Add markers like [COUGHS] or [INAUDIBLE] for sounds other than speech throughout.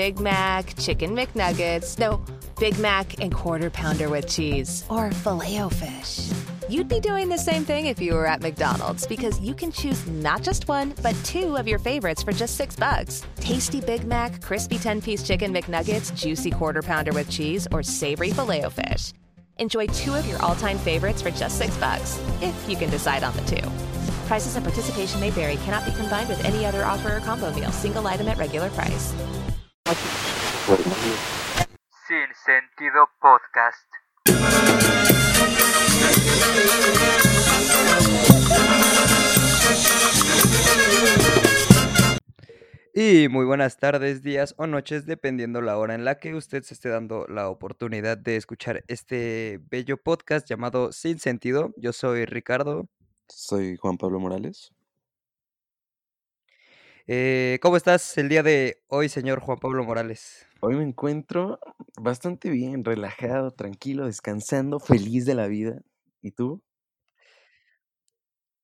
Big Mac, Chicken McNuggets, no, Big Mac and Quarter Pounder with cheese, or filet fish You'd be doing the same thing if you were at McDonald's because you can choose not just one, but two of your favorites for just six bucks. Tasty Big Mac, crispy 10 piece chicken McNuggets, juicy quarter pounder with cheese, or savory filet fish. Enjoy two of your all time favorites for just six bucks, if you can decide on the two. Prices and participation may vary, cannot be combined with any other offer or combo meal, single item at regular price. Sin Sentido Podcast. Y muy buenas tardes, días o noches, dependiendo la hora en la que usted se esté dando la oportunidad de escuchar este bello podcast llamado Sin Sentido. Yo soy Ricardo. Soy Juan Pablo Morales. Eh, ¿Cómo estás el día de hoy, señor Juan Pablo Morales? Hoy me encuentro bastante bien, relajado, tranquilo, descansando, feliz de la vida. ¿Y tú?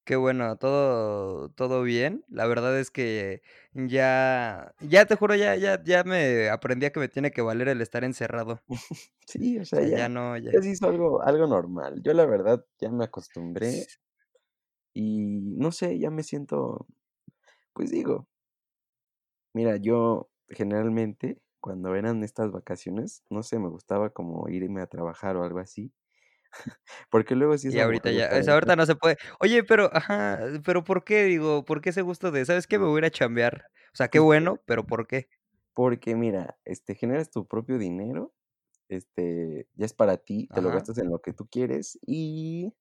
Qué bueno, todo, todo bien. La verdad es que ya, ya te juro, ya, ya, ya me aprendí a que me tiene que valer el estar encerrado. [LAUGHS] Sí, o sea, ya, no, ya. ya se hizo algo, algo normal. Yo la verdad ya me acostumbré y no sé, ya me siento, pues digo, mira, yo generalmente cuando eran estas vacaciones, no sé, me gustaba como irme a trabajar o algo así, [LAUGHS] porque luego sí es Y ahorita ya, o sea, ahorita no se puede. Oye, pero, ajá, pero ¿por qué? Digo, ¿por qué ese gusto de, ¿sabes qué? Me voy a ir a chambear. O sea, qué bueno, pero ¿por qué? porque mira, este, generas tu propio dinero, este, ya es para ti, te lo Ajá. gastas en lo que tú quieres y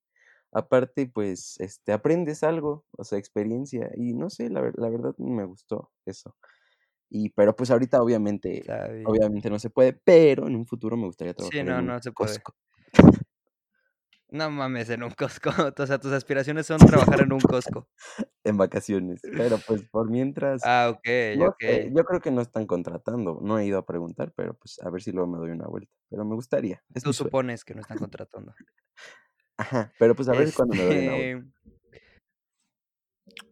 aparte, pues, este, aprendes algo, o sea, experiencia y no sé, la, ver- la verdad me gustó eso. Y, pero pues ahorita obviamente, obviamente no se puede, pero en un futuro me gustaría Sí, trabajar no, en un no se puede. Costco. No mames, en un Costco. [LAUGHS] O sea, tus aspiraciones son trabajar en un Costco. [LAUGHS] en vacaciones, pero pues por mientras, Ah, okey, no okey. yo creo que no están contratando, no he ido a preguntar, pero pues a ver si luego me doy una vuelta, pero me gustaría, es Tú mi sueño. supones que no están contratando. [LAUGHS] Ajá, pero pues a ver cuándo me doy. Este,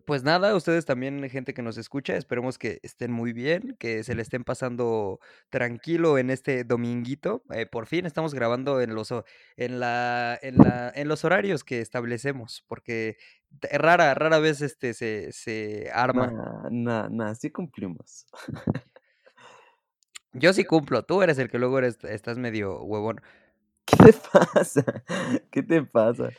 pues nada, ustedes también, gente que nos escucha, esperemos que estén muy bien, que se le estén pasando tranquilo en este dominguito. Eh, por fin estamos grabando en los en la en la en los horarios que establecemos, porque rara rara vez, este, se se arma. Nah, nah, sí cumplimos. [LAUGHS] Yo sí cumplo, tú eres el que luego eres estás medio huevón. ¿Qué te pasa? ¿Qué te pasa?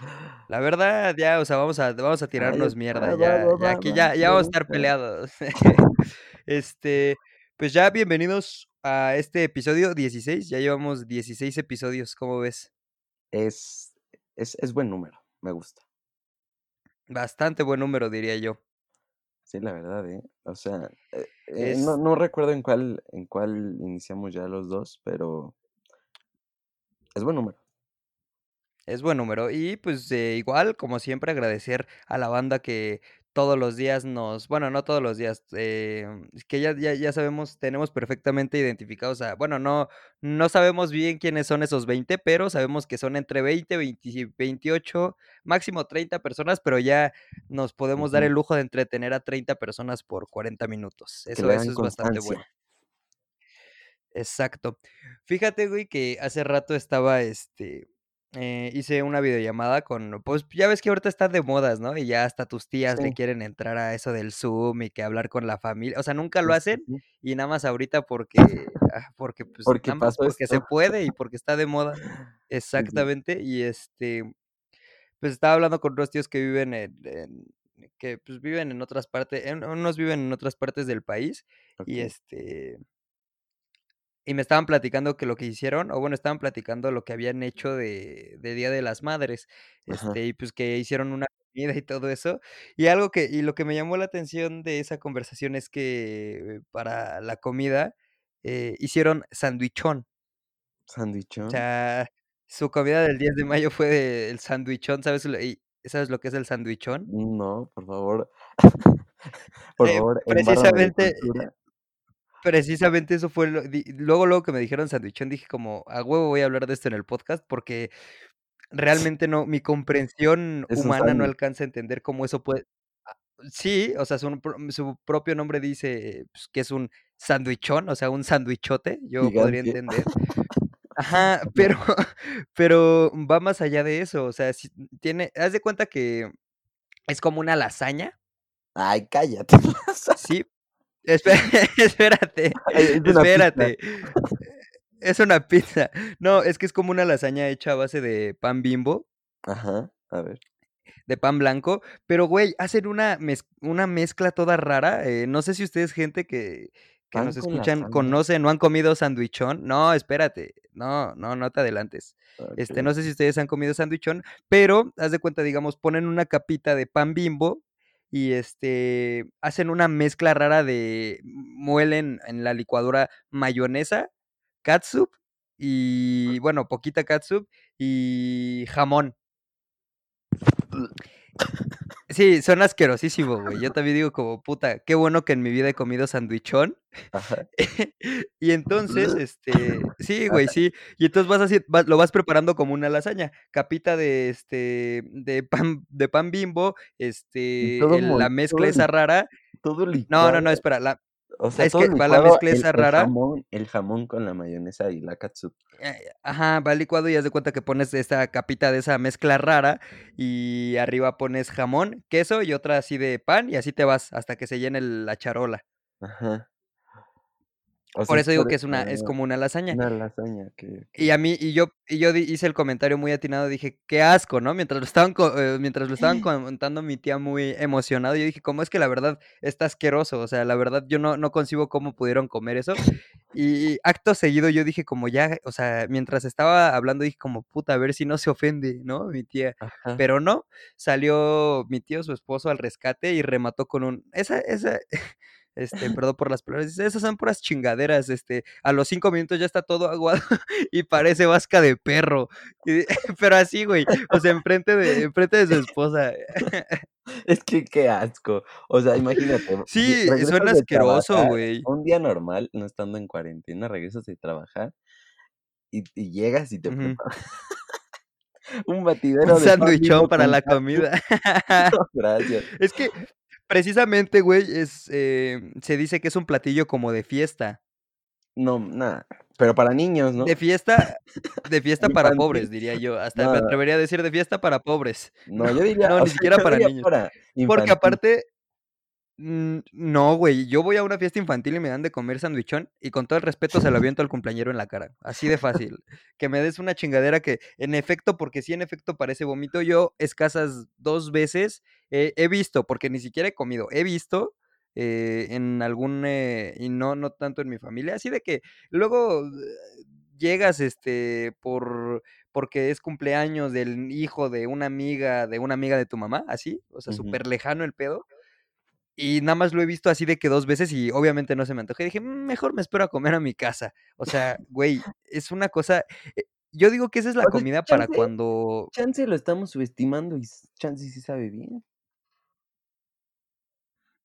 La verdad, ya, o sea, vamos a vamos a tirarnos mierda, va, ya va, ya aquí ya ya vamos a estar peleados. [LAUGHS] Este, pues ya bienvenidos a este episodio 16, ya llevamos 16 episodios, ¿cómo ves? Es, es, es buen número, me gusta. Bastante buen número, diría yo. Sí, la verdad, ¿eh? O sea, eh, eh, no, no recuerdo en cuál, en cuál iniciamos ya los dos, pero es buen número. es buen número. Y, pues, eh, igual, como siempre, agradecer a la banda que todos los días nos bueno, no todos los días, em, que ya ya ya sabemos, tenemos perfectamente identificados a bueno, no no sabemos bien quiénes son esos 20, pero sabemos que son entre 20, 20 28, máximo 30 personas, pero ya nos podemos dar el lujo de entretener a 30 personas por 40 minutos. Eso es bastante bueno. Exacto. Fíjate, güey, que hace rato estaba, este, eh, hice una videollamada con, pues, ya ves que ahorita está de modas, ¿no? Y ya hasta tus tías le Sí, quieren entrar a eso del Zoom y que hablar con la familia, o sea, nunca lo hacen y nada más ahorita porque, ah, porque, pues, Porque nada más porque se puede y porque está de moda. [LAUGHS] Exactamente. Y, este, pues, estaba hablando con otros tíos que viven en en que, pues, viven en otras partes, en unos viven en otras partes del país y, este y me estaban platicando que lo que hicieron, o bueno, estaban platicando lo que habían hecho de de Día de las Madres, Ajá. este, y pues que hicieron una comida y todo eso. Y algo que y lo que me llamó la atención de esa conversación es que para la comida, eh, hicieron sandwichón. O ¿Sandwichón? sea, su comida del 10 de mayo fue el sandwichón, ¿sabes lo y sabes lo que es el sandwichón? No, por favor. [LAUGHS] Por Eh, favor, de precisamente. Precisamente eso fue lo di luego, luego que me dijeron sandwichón, dije como: "A huevo voy a hablar de esto en el podcast", porque realmente no mi comprensión Es humana no alcanza a entender cómo eso puede ah, sí, o sea, su su propio nombre dice, pues, que es un sandwichón, o sea, un sandwichote, yo podría entender. [LAUGHS] Ajá, pero [LAUGHS] pero va más allá de eso, o sea, si tiene haz de cuenta que es como una lasaña. Ay, cállate. [LAUGHS] Sí, espé [LAUGHS] espérate, Ay, es una espérate. Es una pizza. No, es que es como una lasaña hecha a base de pan Bimbo. Ajá, a ver. De pan blanco, pero güey, hacen una mez una mezcla toda rara, eh, no sé si ustedes, gente que que ¿Pan nos escuchan, conocen o han comido sandwichón. No, espérate, no, no, no te adelantes. Este, no sé si ustedes han comido sandwichón, pero haz de cuenta, digamos, ponen una capita de pan Bimbo y, este, hacen una mezcla rara de muelen en la licuadora mayonesa, catsup y, bueno, poquita catsup y jamón. [COUGHS] Sí, suena asquerosísimo, güey. Yo [LAUGHS] también digo como: "Puta, qué bueno que en mi vida he comido sandwichón". Ajá. [LAUGHS] Y entonces, [LAUGHS] este sí, güey, sí. Y entonces vas así vas lo vas preparando como una lasaña, capita de, este, de pan de pan Bimbo, este, el la mezcla todo esa rara todo no, no, no, licuado. espera, la O sea, es todo que va la mezcla el esa el rara jamón el jamón con la mayonesa y la catsup. Eh, ajá, va licuado y haz de cuenta que pones esta capita de esa mezcla rara y arriba pones jamón, queso y otra así de pan, y así te vas hasta que se llene la charola. Ajá. O sea, Por es eso digo que es una es como una lasaña. una lasaña que Y a mí y yo y yo hice el comentario muy atinado, dije: "Qué asco", ¿no? Mientras lo estaban eh, mientras lo estaban [LAUGHS] comentando mi tía muy emocionado, yo dije: "¿Cómo es que la verdad está asqueroso?". O sea, la verdad, yo no no concibo cómo pudieron comer eso. Y acto seguido yo dije como ya, o sea, mientras estaba hablando dije como: "Puta, a ver si no se ofende", ¿no? Mi tía. Ajá. Pero no, salió mi tío, su esposo, al rescate y remató con un: "Esa esa", este, perdón por las palabras, dice: "Esas son puras chingaderas, este, a los 5 minutos ya está todo aguado [LAUGHS] y parece vasca de perro". Y [LAUGHS] pero así, güey, o sea, enfrente de enfrente de su esposa. Es que qué asco. O sea, imagínate, [LAUGHS] Sí, suena asqueroso, güey. un día normal, no estando en cuarentena, regresas de trabajar y y llegas y te Ujú. preparan un batidero Un de Bimbo para la comida. No, gracias. Es que precisamente, güey, es, eh, se dice que es un platillo como de fiesta. No, nada, pero para niños, ¿no? De fiesta de [LAUGHS] fiesta para pobres, diría yo, hasta me atrevería a decir de fiesta para pobres. No, yo [LAUGHS] diría, no, ni siquiera para niños. para Porque aparte no, güey, yo voy a una fiesta infantil y me dan de comer sandwichón y con todo el respeto se lo [LAUGHS] aviento al cumpleañero en la cara, así de fácil. Que me des una chingadera que, en efecto, porque sí, en efecto, parece vómito. Yo escasas 2 veces he he visto, porque ni siquiera he comido, he visto, eh, en algún, eh, y no no tanto en mi familia, así de que luego llegas, este, por porque es cumpleaños del hijo de una amiga de una amiga de tu mamá, así, o sea, Ujú. superlejano el pedo. Y nada más lo he visto así de que 2 veces y obviamente no se me antoja, y dije: "Mm, mejor me espero a comer a mi casa". O sea, güey, es una cosa, eh, yo digo que esa es la O sea, comida para cuando chance lo estamos subestimando y chance sí sabe bien.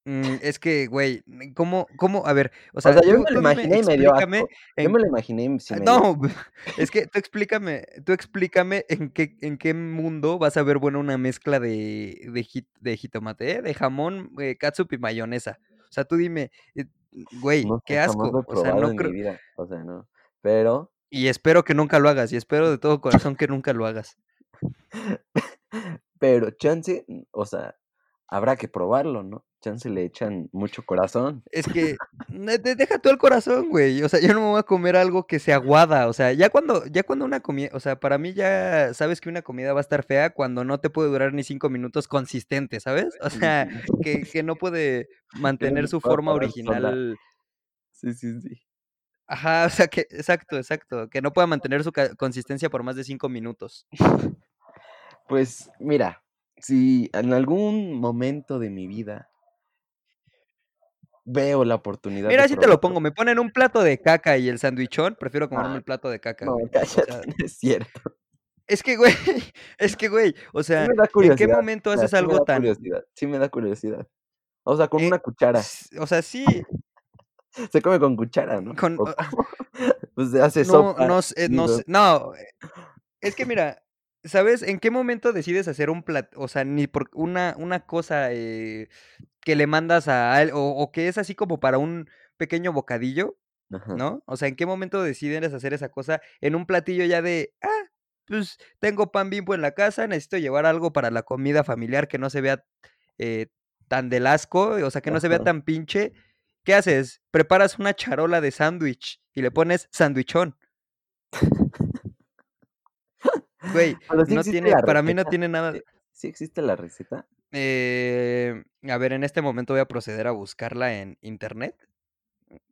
Mm, es que, güey, ¿cómo cómo? A ver, o O sea, yo tú me lo imaginé y me dio explícame asco. Yo me lo imaginé ah, me no, es que tú explícame tú explícame en qué en qué mundo vas a ver buena una mezcla de de ji de jitomate, ¿eh? De jamón, eh, catsup y mayonesa. O sea, tú dime, eh, güey, No qué asco. O sea, no creo vida, o sea, no. Pero Y espero que nunca lo hagas, y espero de todo corazón que nunca lo hagas. [LAUGHS] pero chance, o sea, habrá que probarlo, ¿no? Chance le echan mucho corazón. Es que, deja tú el corazón, güey, o sea, yo no me voy a comer algo que se aguada, o sea, ya cuando ya cuando una comida o sea, para mí ya sabes que una comida va a estar fea cuando no te puede durar ni 5 minutos consistente, ¿sabes? O sea, que que no puede [LAUGHS] mantener su forma original. Sí, sí, sí. Ajá, o sea, que exacto, exacto, que no pueda mantener su consistencia por más de 5 minutos. [LAUGHS] Pues, mira, si en algún momento de mi vida veo la oportunidad Mira, así te lo pongo, me ponen un plato de caca y el sandwichón, prefiero comerme Ah, el plato de caca, no, güey. O cállate, sea [LAUGHS] no es cierto. es que, güey, [LAUGHS] es que, güey, o sea, ¿en qué momento o sea, haces sí me algo da tan curiosidad, sí me da curiosidad. O sea, con Eh, una cuchara. o sea, sí. [LAUGHS] Se come con cuchara, ¿no? Con. Pues se hace No, sopa, no no sé, no, eh, es que mira, ¿sabes en qué momento decides hacer un plat o sea, ni por una una cosa, eh, que le mandas a al o o que es así como para un pequeño bocadillo, Ajá. ¿no? O sea, ¿en qué momento decides hacer esa cosa en un platillo ya de, ah, pues tengo pan bimbo en la casa, necesito llevar algo para la comida familiar que no se vea eh, tan del asco, o sea, que no se vea tan pinche? ¿Qué haces? Preparas una charola de sándwich y le pones sándwichón. Güey, sí no tiene, para mí no tiene nada. Sí, existe la receta. Eh, a ver, en este momento voy a proceder a buscarla en internet.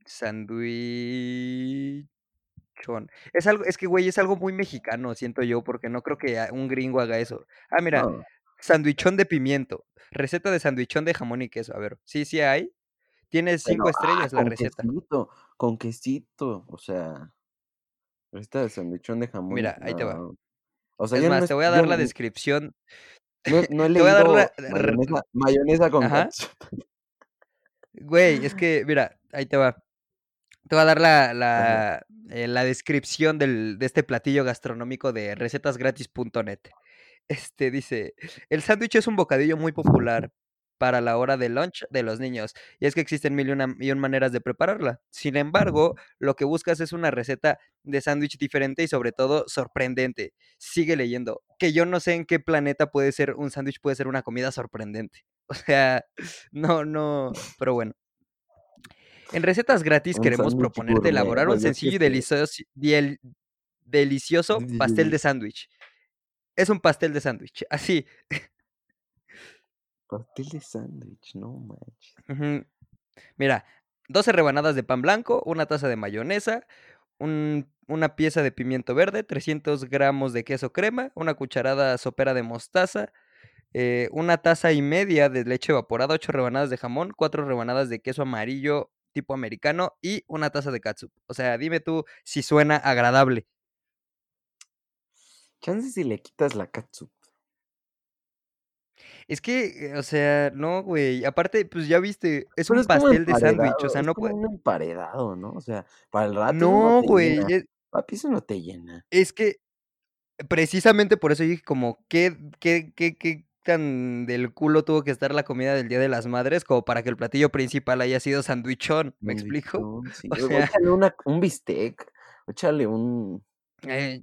Sandwichón. Es algo, es que, güey, es algo muy mexicano, siento yo, porque no creo que un gringo haga eso. Ah, mira, No, sandwichón de pimiento. Receta de sandwichón de jamón y queso. A ver, sí, sí hay. Tiene cinco pero, ah, estrellas la con receta. quesito, con quesito, o sea, receta de sandwichón de jamón Mira, ahí te va. O sea, Es no más, te voy a yo dar la descripción. no no he [LAUGHS] Te voy a dar la... leído r- mayonesa mayonesa con. Güey, es que, mira, ahí te va. Te voy a dar la, la, eh, la descripción del, de este platillo gastronómico de recetasgratis.net. Este dice, el sándwich es un bocadillo muy popular para la hora de lunch de los niños, y es que existen mil y una, y un maneras de prepararla. Sin embargo, lo que buscas es una receta de sándwich diferente y sobre todo sorprendente. Sigue leyendo, que yo no sé en qué planeta puede ser un sándwich, puede ser una comida sorprendente. [LAUGHS] O sea, no, no, pero bueno. En recetas gratis Un queremos proponerte gourmet, elaborar un sencillo y delicioso, delicioso pastel de sándwich. Es un pastel de sándwich, [LAUGHS] así. Pastel de sándwich, no manches. Mira, 12 rebanadas de pan blanco, una taza de mayonesa, un- una pieza de pimiento verde, 300 gramos de queso crema, una cucharada sopera de mostaza, eh, una taza y media de leche evaporada, 8 rebanadas de jamón, 4 rebanadas de queso amarillo tipo americano y una taza de catsup. O sea, dime tú si suena agradable. Chance si le quitas la catsup. Es que, o sea, no, güey. Aparte, pues ya viste, es Pero un es pastel de sándwich, o sea, es no puede. un emparedado, ¿no? O sea, para el rato no güey. Es, Papi, eso no te llena. es que precisamente por eso dije como, ¿qué, qué, qué, qué tan del culo tuvo que estar la comida del Día de las Madres como para que el platillo principal haya sido sandwichón? ¿Me explico? [LAUGHS] Sí. O sea, échale una un bistec, o échale un, eh,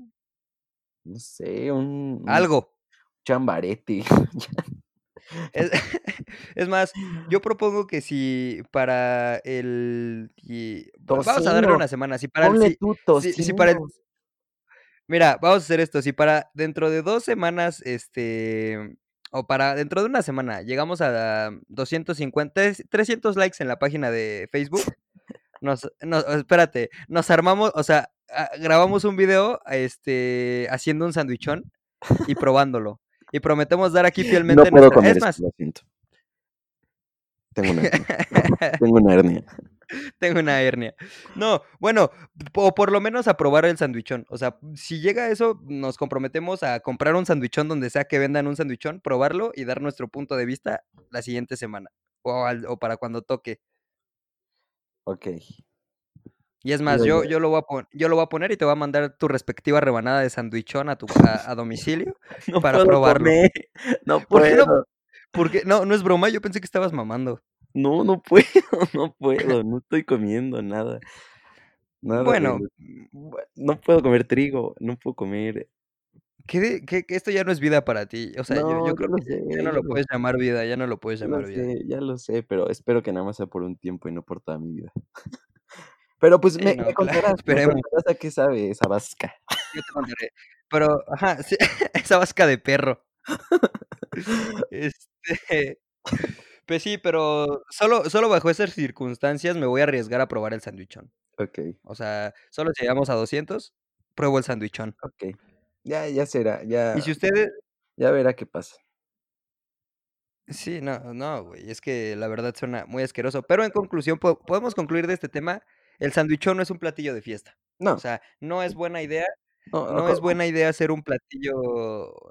no sé, un algo. chambarete. [LAUGHS] Es, [LAUGHS] es más, yo propongo que si para el... y- vamos a darle una semana. Si para el... ponle Si, tú si, si para el... Mira, vamos a hacer esto. Si para dentro de dos semanas, este, o para dentro de una semana, llegamos a 250, 300 likes en la página de Facebook, nos, nos- espérate, nos armamos, o sea, a- grabamos un video, este, haciendo un sandwichón y probándolo. Y prometemos dar aquí No fielmente puedo nuestra. comer Es más, lo siento. Tengo una hernia. [LAUGHS] Tengo una hernia. Tengo una hernia. No, bueno, o por lo menos a probar el sandwichón. O sea, si llega a eso, nos comprometemos a comprar un sandwichón donde sea que vendan un sandwichón, probarlo y dar nuestro punto de vista la siguiente semana. O, al- o para cuando toque. Okey. Y es más, yo, yo lo voy a pon- yo lo voy a poner y te voy a mandar tu respectiva rebanada de sandwichón a, tu, a, a domicilio [LAUGHS] No para puedo probarlo. comer, no ¿Por qué no? Porque, no, no es broma, yo pensé que estabas mamando. No, no puedo, [LAUGHS] no puedo, no estoy comiendo nada. Bueno, no puedo comer trigo, no puedo comer que, que, que esto ya no es vida para ti. O sea, yo, No, yo yo creo que ya, sé, ya no lo puedes llamar vida, ya no lo puedes ya lo llamar vida. sé, ya lo sé, pero espero que nada más sea por un tiempo y no por toda mi vida. Pero, pues, Sí, me me no, claro, contarás, me esperemos. contarás a qué sabe esa vasca. Yo te contaré. Pero, ajá, sí, [LAUGHS] esa vasca de perro. [LAUGHS] Este, pues sí, pero solo, solo bajo esas circunstancias me voy a arriesgar a probar el sandwichón. Okey. O sea, solo si llegamos a 200, pruebo el sandwichón. Okey. Ya ya será, Y ya si ustedes... ya verá qué pasa. Sí, no, no, güey, es que la verdad suena muy asqueroso. Pero en conclusión, po- podemos concluir de este tema, el sandwichón no es un platillo de fiesta. O No, sea, no es buena idea, no, es buena idea hacer un platillo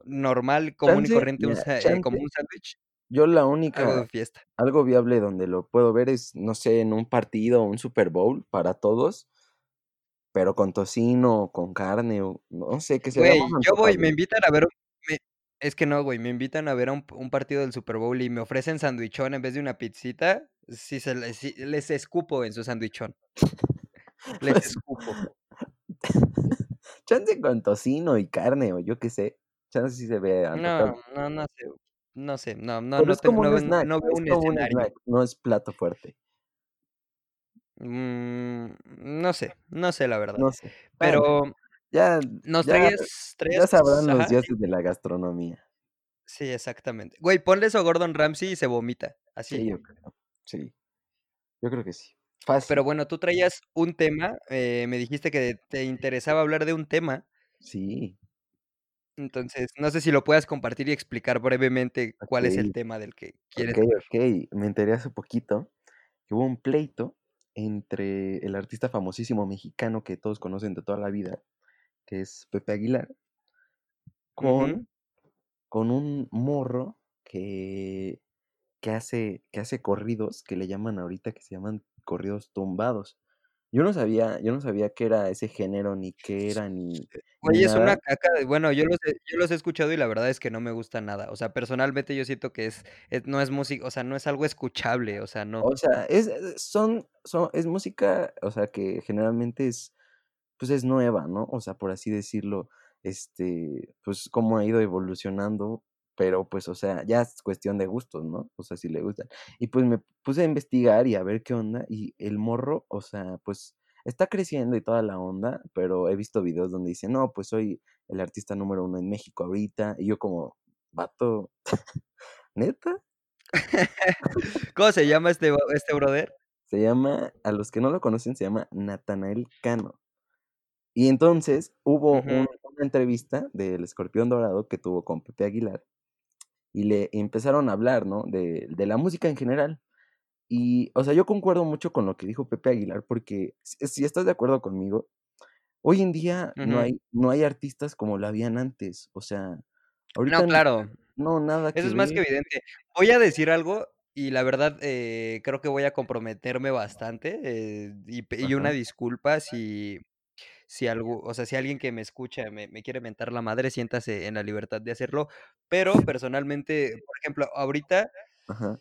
normal, común y corriente, un mira, eh, como un sándwich, yo la algo única de fiesta. algo viable donde lo puedo ver es, no sé, en un partido o un Super Bowl para todos, pero con tocino, con carne, o no sé, que se Güey, yo voy, me invitan a ver un... me- es que no, güey, me invitan a ver a un, un partido del Super Bowl y me ofrecen sandwichón en vez de una pizzita. Sí, se les sí, les escupo en su sandwichón. [LAUGHS] Les Pues escupo. [LAUGHS] chance con tocino y carne, o yo qué sé. Chance sí se ve No, antojable. no, no sé, no sé, no no Pero no es como no un snack, no veo es un como un escenario. snack, no es plato fuerte. Mm, no sé, no sé, la verdad. No sé. Bueno, Pero ya nos ya traías ya sabrán los dioses de la gastronomía. Sí, exactamente. Güey, ponle eso a Gordon Ramsay y se vomita, así. Sí, yo creo. Sí, yo creo que sí. Pero bueno, tú traías un tema, eh, me dijiste que te interesaba hablar de un tema. Sí. Entonces, no sé si lo puedas compartir y explicar brevemente cuál es el tema del que quieres Okey, hablar. okey. Me enteré hace poquito que hubo un pleito entre el artista famosísimo mexicano que todos conocen de toda la vida, que es Pepe Aguilar con con un morro que que hace que hace corridos, que le llaman ahorita, que se llaman corridos tumbados. Yo no sabía yo no sabía qué era ese género, ni qué era, ni [LAUGHS] ni Güey, es una caca de bueno, yo los he yo los he escuchado y la verdad es que no me gusta nada. O sea, personalmente yo siento que es es no es música, o sea, no es algo escuchable, o sea, no. O sea, es es son son es música, o sea, que generalmente es, pues, es nueva, ¿no? O sea, por así decirlo, este, pues, cómo ha ido evolucionando, pero, pues, o sea, ya es cuestión de gustos, ¿no? O sea, si le gustan. Y, pues, me puse a investigar y a ver qué onda, y el morro, o sea, pues, está creciendo y toda la onda, pero he visto videos donde dice: "No, pues, soy el artista número 1 en México ahorita", y yo como: "Vato, [LAUGHS] ¿neta?". [LAUGHS] ¿Cómo se llama este este brother? Se llama, a los que no lo conocen, se llama Natanael Cano. Y entonces hubo un una entrevista del Escorpión Dorado que tuvo con Pepe Aguilar, y le empezaron a hablar, ¿no? De de la música en general. Y, o sea, yo concuerdo mucho con lo que dijo Pepe Aguilar, porque si estás de acuerdo conmigo, hoy en día no hay no hay artistas como lo habían antes. O sea, ahorita No, claro. no, nada Eso que es más que evidente. Voy a decir algo y la verdad, eh, creo que voy a comprometerme bastante, eh, y y una disculpa si si algu o sea, si alguien que me escucha me me quiere mentar la madre, siéntase en la libertad de hacerlo. Pero personalmente, por ejemplo, ahorita Ajá.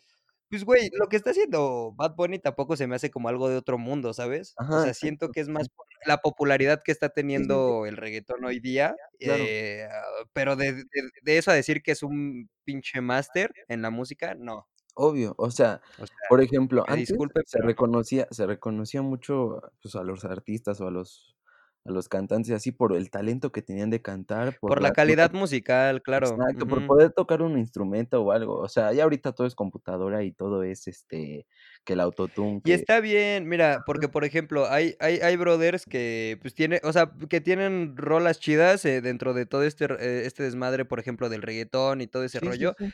pues, güey, lo que está haciendo Bad Bunny tampoco se me hace como algo de otro mundo, ¿sabes? O Ajá, sea, siento que es más por la popularidad que está teniendo el reguetón hoy día, Claro. eh, ah, pero de de de eso a decir que es un pinche máster en la música, no. Obvio, o sea, O sea, por ejemplo, antes disculpe, se pero reconocía se reconocía mucho, pues, a los artistas o a los a los cantantes así por el talento que tenían de cantar, por Por la la por la calidad musical, claro. exacto, por poder tocar un instrumento o algo. O sea, ya ahorita todo es computadora y todo es, este, que el autotune, Y está bien, mira, porque, por ejemplo, hay hay hay brothers que, pues, tiene o sea, que tienen rolas chidas, eh, dentro de todo este eh, este desmadre, por ejemplo, del reguetón y todo ese Sí, sí, rollo. sí.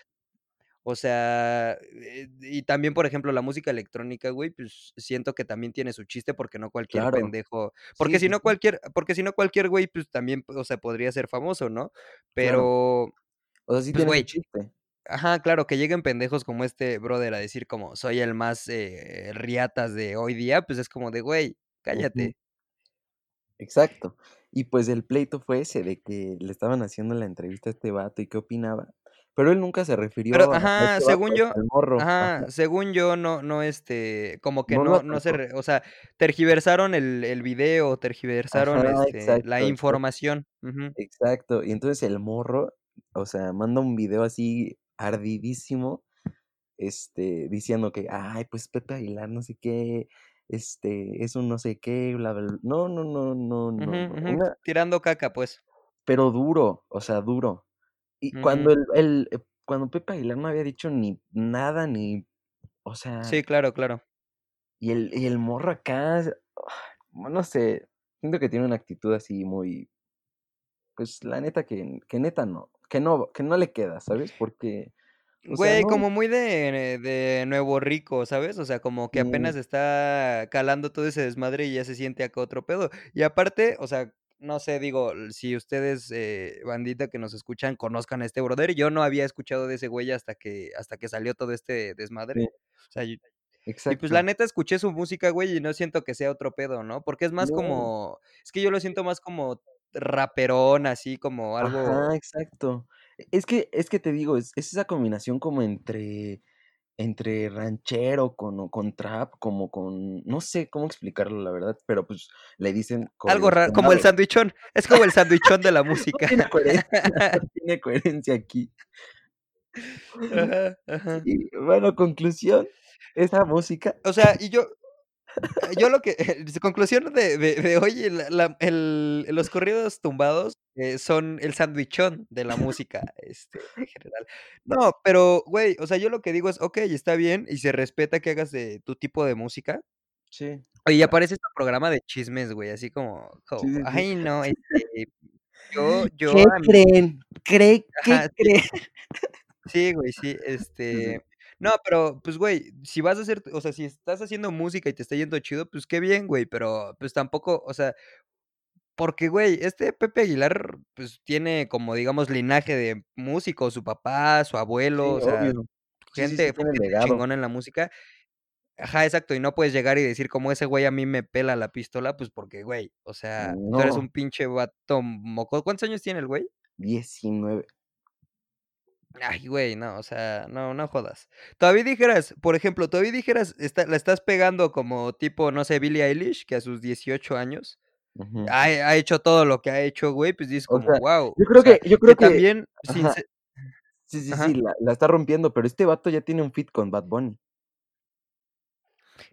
O sea, eh, y también, por ejemplo, la música electrónica, güey, pues, siento que también tiene su chiste, porque no cualquier Claro. pendejo porque Sí, si sí, no cualquier porque si no cualquier güey, pues, también, o sea, podría ser famoso, ¿no? Claro. Pero, O sea, sí pues, tiene su chiste. ajá, claro, que lleguen pendejos como este brother a decir como: "Soy el más, eh, riatas de hoy día", pues, es como de: "Güey, cállate". Exacto. Y, pues, el pleito fue ese, de que le estaban haciendo la entrevista a este vato y qué opinaba, pero él nunca se Pero refirió a a ajá, este según yo morro. ajá, Ajá. según yo, no no, este, como que No no no se re o sea, tergiversaron el el video, Ajá, tergiversaron, este, la exacto. información. Exacto. Y entonces el morro, o sea, manda un video así ardidísimo, este, diciendo que: "Ay, pues, Pepe Aguilar no sé qué, este, es un no sé qué, bla, bla, bla". No, no, no, no, no, Una tirando caca, pues. pero duro, o sea, duro. Y cuando el el eh, cuando Pepe Aguilar no había dicho ni nada, ni o sea Sí, claro, claro. y el y el morro acá, no sé, siento que tiene una actitud así muy pues, la neta que que neta no, que no que no le queda, ¿sabes? Porque, o sea, Güey, no como muy de de nuevo rico, ¿sabes? O sea, como que apenas está calando todo ese desmadre y ya se siente acá otro pedo. Y aparte, o sea, no sé, digo, si ustedes, eh, bandita que nos escuchan, conozcan a este brother, yo no había escuchado de ese güey hasta que hasta que salió todo este desmadre. Sí. O sea, y y pues, la Exacto. neta escuché su música, güey, y no siento que sea otro pedo, ¿no? Porque es más No. como es que yo lo siento más como raperón, así como algo Ajá, exacto. Es que es que te digo, es es esa combinación como entre entre ranchero con, o con trap, como con, no sé cómo explicarlo, la verdad, pero pues le dicen Algo raro, como el sandwichón. Es como el sandwichón de la [LAUGHS] No música. tiene coherencia, [LAUGHS] no tiene coherencia aquí. [LAUGHS] Ajá, ajá. Y bueno, conclusión, esa música, O sea, y yo, yo lo que, [LAUGHS] conclusión de, de, de hoy, la- la- el- los corridos tumbados eh, son el sandwichón de la música, este, en general. No, pero, güey, o sea, yo lo que digo es, ok, está bien y se respeta que hagas de tu tipo de música. sí, y aparece este programa de chismes, güey, así como, sí, sí. ay, no, este, yo, yo ¿Qué mí, creen? ¿Cree, ¿Qué ajá, creen? sí, güey, sí. este, no, pero, pues, güey, si vas a hacer, o sea, si estás haciendo música y te está yendo chido, pues qué bien, güey, pero, pues tampoco, o sea, porque, güey, este Pepe Aguilar, pues tiene como, digamos, linaje de músico, su papá, su abuelo, Sí, o sea, obvio. Sí, sí, sí, gente, legado. chingona en la música. Ajá, exacto, y no puedes llegar y decir como ese güey a mí me pela la pistola, pues porque, güey, o sea, tú eres No, un pinche vato moco. ¿Cuántos años tiene el güey? 19. Ay, güey, no, o sea, no, no jodas. Todavía dijeras, por ejemplo, todavía dijeras, está, la estás pegando como tipo, no sé, Billie Eilish, que a sus 18 años ha, ha hecho todo lo que ha hecho, güey, pues dices O como, sea, wow, yo o creo sea, que, yo creo que, también, sin sí, sí, ajá. sí, la, la está rompiendo, pero este vato ya tiene un fit con Bad Bunny.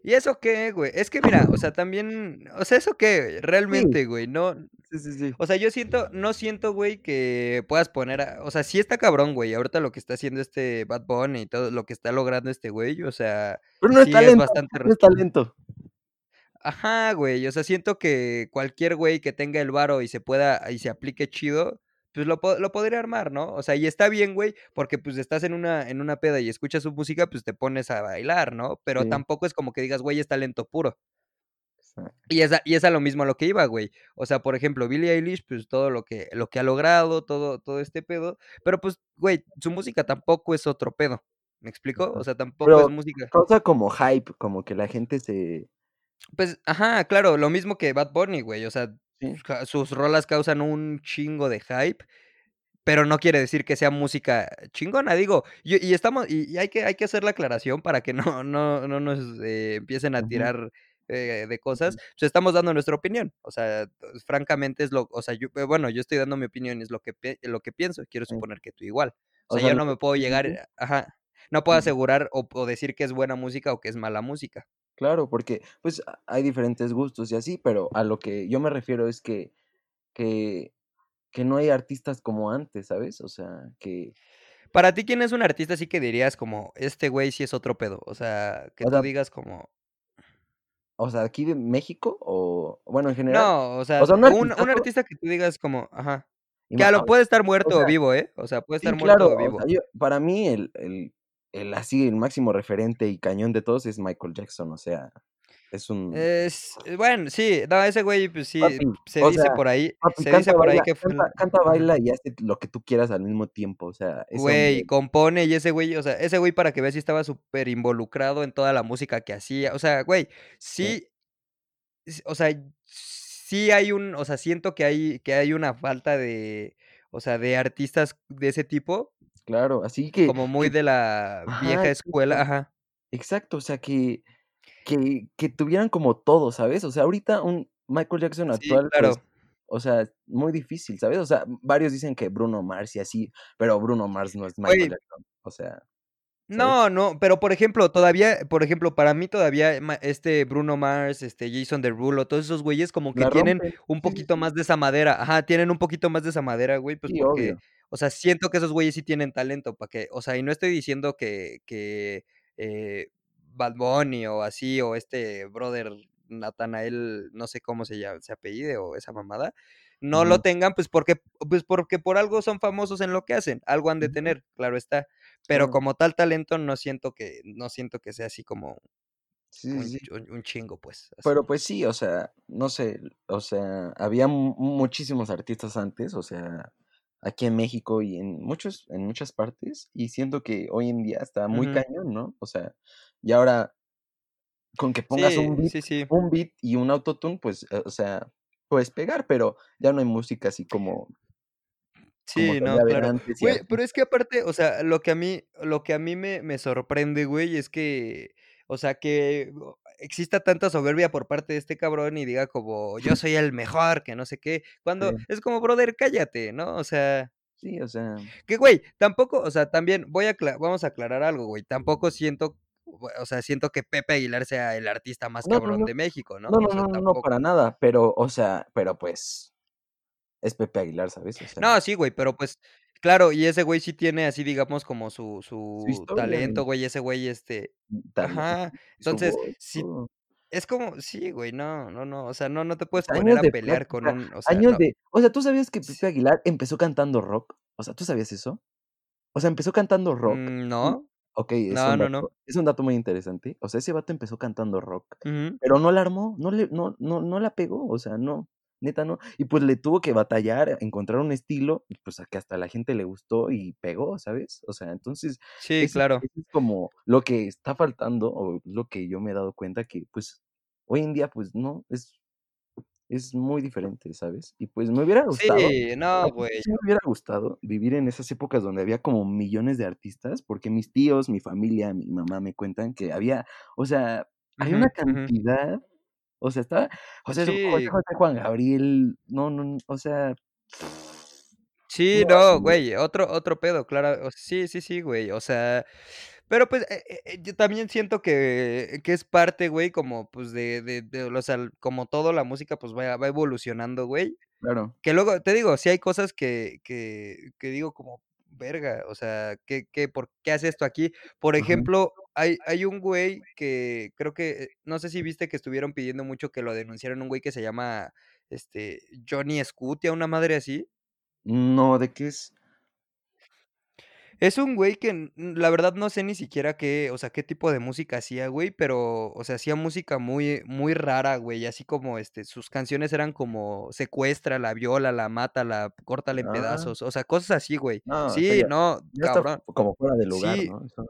¿Y eso qué, güey? Es que mira, o sea, también, o sea, ¿eso qué? Sí, Realmente, güey, no, sí, sí, sí. o sea, yo siento, no siento, güey, que puedas poner, a- o sea, sí está cabrón, güey, ahorita lo que está haciendo este Bad Bunny y todo lo que está logrando este güey, o sea, Pero no sí es talento, bastante... no es talento. Ajá, güey, o sea, siento que cualquier güey que tenga el varo y se pueda, y se aplique chido, pues lo, lo podría armar, ¿no? O sea, y está bien, güey, porque pues estás en una, en una peda y escuchas su música, pues te pones a bailar, ¿no? Pero Sí, tampoco es como que digas, güey, es talento puro. Y es, a, y es a lo mismo a lo que iba, güey. O sea, por ejemplo, Billie Eilish, pues todo lo que, lo que ha logrado, todo, todo este pedo. Pero pues, güey, su música tampoco es otro pedo. ¿Me explico? O sea, tampoco es Pero música. causa como hype, como que la gente se... Pues, ajá, claro, lo mismo que Bad Bunny, güey. O sea, Sí, sus rolas causan un chingo de hype. Pero no quiere decir que sea música chingona, digo, y, y estamos, y, y hay que, hay que hacer la aclaración para que [LAUGHS] no, no, no nos eh, empiecen a tirar eh, de cosas. Pues estamos dando nuestra opinión. O sea, pues, francamente es lo, o sea, yo, eh, bueno, yo estoy dando mi opinión, es lo que, lo que pienso. Quiero suponer que tú igual. O O sea, yo no me puedo llegar, ajá, no puedo asegurar o, o decir que es buena música o que es mala música. Claro, porque pues hay diferentes gustos y así, pero a lo que yo me refiero es que, que, que no hay artistas como antes, ¿sabes? O sea, que, Para ti, ¿quién es un artista así que dirías como, este güey sí es otro pedo? O sea, que o tú sea, digas como, o sea, aquí de México o, bueno, en general, no, o sea, o sea, un un, un artistazo, artista que tú digas como, ajá. Que a lo puede estar muerto o sea, vivo, ¿eh? O sea, puede estar sí, muerto claro, o vivo. yo, para mí el, el, el así, el máximo referente y cañón de todos es Michael Jackson, o sea, es un, Es, eh, bueno, sí, no, ese güey, pues sí, papi, se dice sea, por ahí, papi, se dice por ahí que fue, canta, baila y hace lo que tú quieras al mismo tiempo, o sea, Güey, compone y ese güey, o sea, ese güey para que veas si estaba súper involucrado en toda la música que hacía. O sea, güey, sí, sí, o sea, sí hay un, o sea, siento que hay, que hay una falta de, o sea, de artistas de ese tipo, claro, así que, como muy de la ajá, vieja escuela, ajá. Exacto, o sea, que, que, que tuvieran como todo, ¿sabes? O sea, ahorita un Michael Jackson Sí, actual, claro. pues, o sea, muy difícil, ¿sabes? O sea, varios dicen que Bruno Mars y así, pero Bruno Mars no es Michael Jackson, o sea, ¿sabes? No, no, pero por ejemplo, todavía, por ejemplo, para mí todavía este Bruno Mars, este Jason Derulo, todos esos güeyes como que tienen un sí, sí, poquito sí, más de esa madera, ajá, tienen un poquito más de esa madera, güey, pues sí, porque, obvio, o sea, siento que esos güeyes sí tienen talento, para que, o sea, y no estoy diciendo que, que eh, Bad Bunny o así, o este brother Natanael, no sé cómo se llama, se apellide o esa mamada, no lo tengan, pues porque, pues porque por algo son famosos en lo que hacen, algo han de tener, claro está. Pero como tal talento no siento que no siento que sea así como sí, un sí, un un chingo, pues, así. pero pues sí, o sea, no sé, o sea, había mu- muchísimos artistas antes, o sea, aquí en México y en muchos, en muchas partes, y siento que hoy en día está muy cañón, ¿no? O sea, y ahora con que pongas un beat, sí, sí. un beat y un autotune, pues, eh, o sea, puedes pegar, pero ya no hay música así como Sí, no, claro. Güey, pero es que aparte, o sea, lo que a mí lo que a mí me me sorprende, güey, es que, o sea, que exista tanta soberbia por parte de este cabrón y diga como: "Yo soy el mejor", que no sé qué, cuando Sí. es como: "Brother, cállate", ¿no? O sea Sí, o sea que, güey, tampoco, o sea, también voy a vamos a aclarar algo, güey, tampoco siento, o sea, siento que Pepe Aguilar sea el artista más No, cabrón no. de México, ¿no? No, O no, sea, no, no, no, para nada, pero, o sea, pero, pues, es Pepe Aguilar, ¿sabes? O sea No, sí, güey, pero, pues, claro, y ese güey sí tiene así, digamos, como su Su su historia, talento, güey. ese güey, este Mm, ajá. [LAUGHS] Entonces, sí es como sí, güey, no, no, no, o sea, no no te puedes poner a pelear con un o sea, años no. de o sea, ¿tú sabías que. Pepe Aguilar empezó cantando rock? O sea, ¿tú sabías eso? O sea, empezó cantando rock Mm, y no. okey, es No, un no, no. dato es un dato muy interesante. O sea, ese vato empezó cantando rock, pero no la armó, no le no no no la pegó, o sea, no, neta no. Y, pues, le tuvo que batallar, encontrar un estilo, y, pues, a que hasta la gente le gustó y pegó, ¿sabes? O sea, entonces, Sí, eso claro. eso es como lo que está faltando, o lo que yo me he dado cuenta que, pues, hoy en día, pues, no, es es muy diferente, ¿sabes? Y, pues, me hubiera gustado, Sí, no, güey. sí me hubiera gustado vivir en esas épocas donde había como millones de artistas, porque mis tíos, mi familia, mi mamá me cuentan que había, o sea, había una cantidad, o sea, estaba José José Sí. José, Juan Gabriel, no no o sea Sí, no, güey, otro otro pedo, claro, o sí, sí, sí, güey, o sea, pero, pues, eh eh eh, yo también siento que que es parte, güey, como, pues, de de de o sea, como todo la música, pues, va va evolucionando, güey, Claro. que luego, te digo, sí hay cosas que que que digo como: "Verga, o sea, ¿qué qué por qué hace esto aquí?". Por ejemplo, hay hay un güey que creo que, eh, no sé si viste que estuvieron pidiendo mucho que lo denunciaran, un güey que se llama, este, Johnny Scutia, una madre así. No, ¿de qué es? Es un güey que, la verdad no sé ni siquiera qué, o sea, qué tipo de música hacía, güey, pero, o sea, hacía música muy muy rara, güey, así como, este, sus canciones eran como: "Secuéstrala, viólala, mátala, córtala en Ah. pedazos", o sea, cosas así, güey. No, Sí, ya no, ya está cabrón. como fuera de lugar, Sí. ¿no? Eso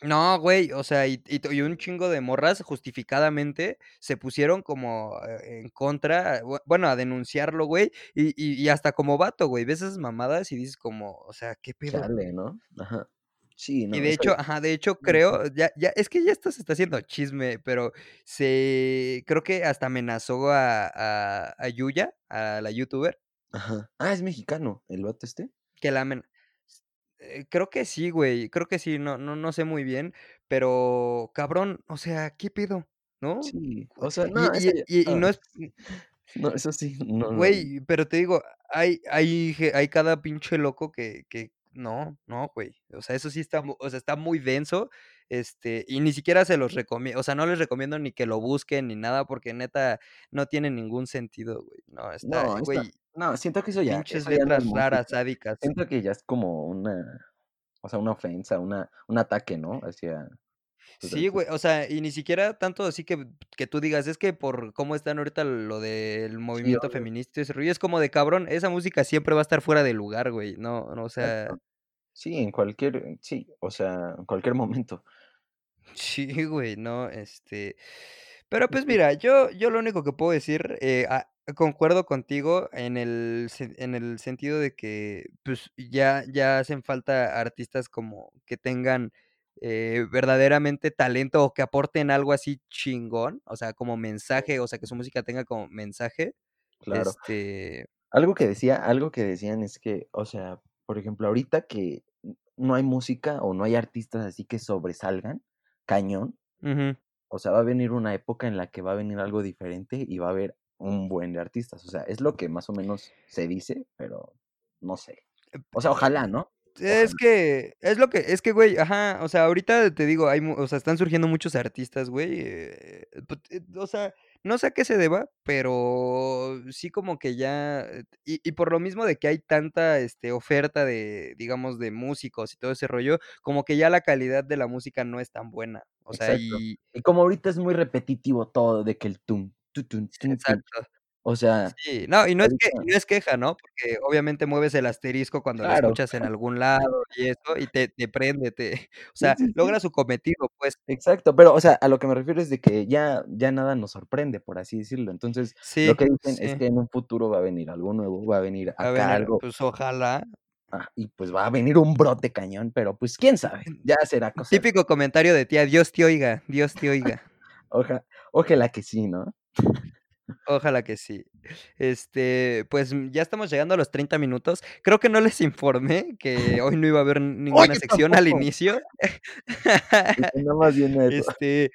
No, güey, o sea, y y y un chingo de morras justificadamente se pusieron como, eh, en contra, bue bueno, a denunciarlo, güey, y y y hasta como vato, güey, ves esas mamadas y dices como, o sea, ¿qué pedo? Chale, ¿no? Ajá. Sí, Y no, de eso ya hecho ajá, de hecho, creo, ya ya es que ya esto se está haciendo chisme, pero se creo que hasta amenazó a a a Yuya, a la youtuber. Ajá. Ah, ¿es mexicano el vato este? Que la amen eh, creo que sí, güey, creo que sí, no no no sé muy bien, pero cabrón, o sea, ¿qué pedo? ¿No? Sí, o sea, no, y ya y y no. no es [LAUGHS] No, eso sí, no, no. Güey, pero te digo, hay hay hay cada pinche loco que que no, no, güey, o sea, eso sí está o sea, está muy denso, este, y ni siquiera se los recomie o sea, no les recomiendo ni que lo busquen ni nada, porque neta no tiene ningún sentido, güey. No, está No, güey, no, siento que eso ya pinches eso ya no es letras raras, sádicas. Siento que ya es como una, o sea, una ofensa, una un ataque, ¿no? Hacia, Sí, güey, o sea, y ni siquiera tanto así que que tú digas: "Es que por cómo están ahorita lo del movimiento feminista y ese rollo", es como de cabrón, esa música siempre va a estar fuera de lugar, güey, no no, o sea Exacto. Sí, en cualquier sí, o sea, en cualquier momento. Sí, güey, no, este, pero, pues, mira, yo yo lo único que puedo decir, eh, ah, concuerdo contigo en el en el sentido de que, pues, ya ya hacen falta artistas como que tengan, eh, verdaderamente talento o que aporten algo así chingón, o sea, como mensaje, o sea, que su música tenga como mensaje, Claro. este Algo que decía algo que decían es que, o sea, por ejemplo, ahorita que no hay música o no hay artistas así que sobresalgan cañón, o sea, va a venir una época en la que va a venir algo diferente y va a haber un buen de artistas, o sea, es lo que más o menos se dice, pero no sé. Ep O sea, ojalá, ¿no? Es que es lo que es que, güey, ajá, o sea, ahorita te digo, hay o sea, están surgiendo muchos artistas, güey, eh, put eh, o sea, no sé a qué se deba, pero sí como que ya, eh, y y por lo mismo de que hay tanta, este, oferta de, digamos, de músicos y todo ese rollo, como que ya la calidad de la música no es tan buena, o sea, y Y como ahorita es muy repetitivo todo de que el tun, tutun, Sí, tun, tun. exacto. O sea, Sí, no, y no es que no es queja, ¿no? Porque obviamente mueves el asterisco cuando la claro. escuchas en algún lado y eso, y te te prende, te [LAUGHS] o sea, sí, sí. logra su cometido, pues. Exacto, pero, o sea, a lo que me refiero es de que ya ya nada nos sorprende, por así decirlo. Entonces, lo que dicen es que en un futuro va a venir algo nuevo, va a venir a venir, algo pues, ojalá. ah, y pues va a venir un brote cañón, pero, pues, quién sabe, [LAUGHS] ya será cosa Típico comentario de tía: "Dios te oiga, Dios te oiga". [LAUGHS] oja ojalá que sí, ¿no? Ojalá que sí. Este, pues, mm, ya estamos llegando a los 30 minutos. Creo que no les [LAUGHS] informé que hoy no iba a haber [LAUGHS] ninguna Oye, sección al inicio. Nada más viene eso. Este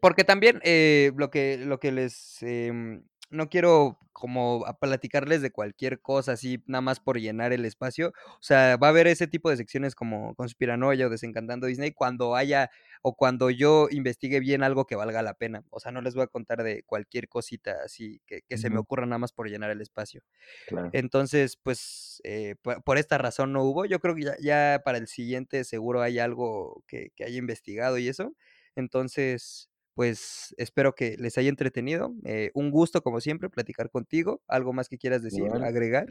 Porque también, eh, lo que lo que les, em, no quiero como a platicarles de cualquier cosa así, nada más por llenar el espacio. O sea, va a haber ese tipo de secciones como Conspiranoia o Desencantando Disney cuando haya o cuando yo investigue bien algo que valga la pena. O sea, no les voy a contar de cualquier cosita así que que se me ocurra nada más por llenar el espacio. claro. Entonces, pues, eh, po por esta razón no hubo. Yo creo que ya ya para el siguiente seguro hay algo que que haya investigado y eso. Entonces, pues, espero que les haya entretenido. Eh, un gusto, como siempre, platicar contigo. ¿Algo más que quieras decir, Igual. agregar?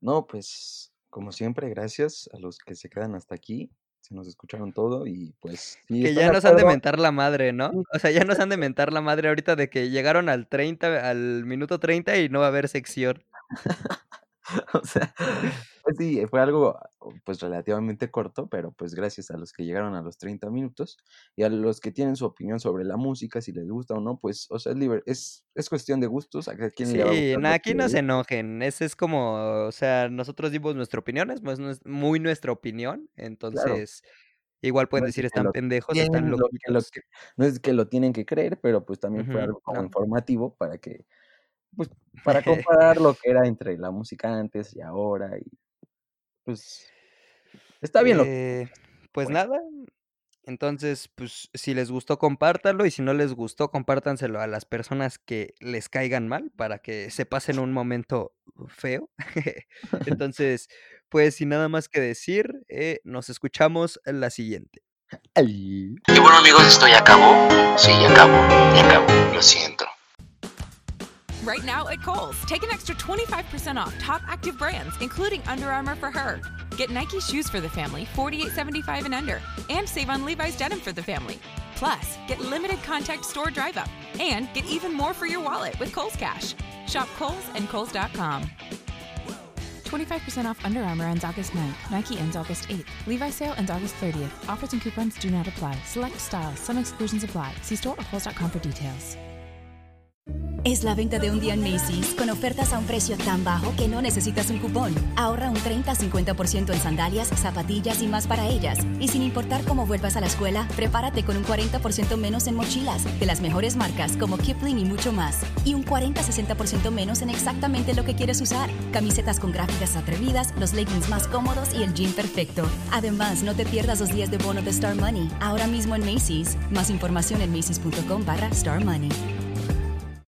No, pues, como siempre, gracias a los que se quedan hasta aquí, se nos escucharon todo y, pues, Que ya nos han de mentar la madre, ¿no? O sea, ya nos han de mentar la madre ahorita de que llegaron al 30 al minuto 30 y no va a haber sección. [LAUGHS] O sea, pues sí, fue algo, pues, relativamente corto, pero, pues, gracias a los que llegaron a los 30 minutos y a los que tienen su opinión sobre la música, si les gusta o no, pues, o sea, es libre es es cuestión de gustos, a cada quien le va a Sí, gustar no, aquí no se enojen. Ese es como, o sea, nosotros dimos nuestra opinión, es muy nuestra opinión. Claro, Entonces, igual pueden no es de decir: que "Están pendejos, están tienen lo que lo loquitos". que no es que lo tienen que creer, pero, pues, también fue algo como informativo para que, pues, para [LAUGHS] comparar lo que era entre la música antes y ahora y, pues, está bien lo que Eh, pues nada, entonces, pues, si les gustó, compártanlo, y si no les gustó, compártanselo a las personas que les caigan mal, para que se pasen un momento feo. [LAUGHS] [LAUGHS] Entonces, pues, sin nada más que decir, eh, nos escuchamos en la siguiente. Ay. Y bueno amigos, esto ya acabó. Sí, ya acabó, ya acabó. Lo siento. Right now at Kohl's, take an extra 25% off top active brands, including Under Armour for her. Get Nike shoes for the family, $48.75 and under, and save on Levi's denim for the family. Plus, get limited contact store drive up and get even more for your wallet with Kohl's Cash. Shop Kohl's and Kohl's.com. 25% off Under Armour ends August 9th. Nike ends August 8th. Levi sale ends August 30th. Offers and coupons do not apply. Select styles. Some exclusions apply. See store or Kohl's.com for details. Es la venta de un día en Macy's con ofertas a un precio tan bajo que no necesitas un cupón. Ahorra un 30-50% en sandalias, zapatillas y más para ellas. Y sin importar cómo vuelvas a la escuela, prepárate con un 40% menos en mochilas de las mejores marcas como Kipling y mucho más. Y un 40-60% menos en exactamente lo que quieres usar. Camisetas con gráficas atrevidas, los leggings más cómodos y el jean perfecto. Además, no te pierdas los días de bono de Star Money. Ahora mismo en Macy's. Más información en macy's.com barra Star Money.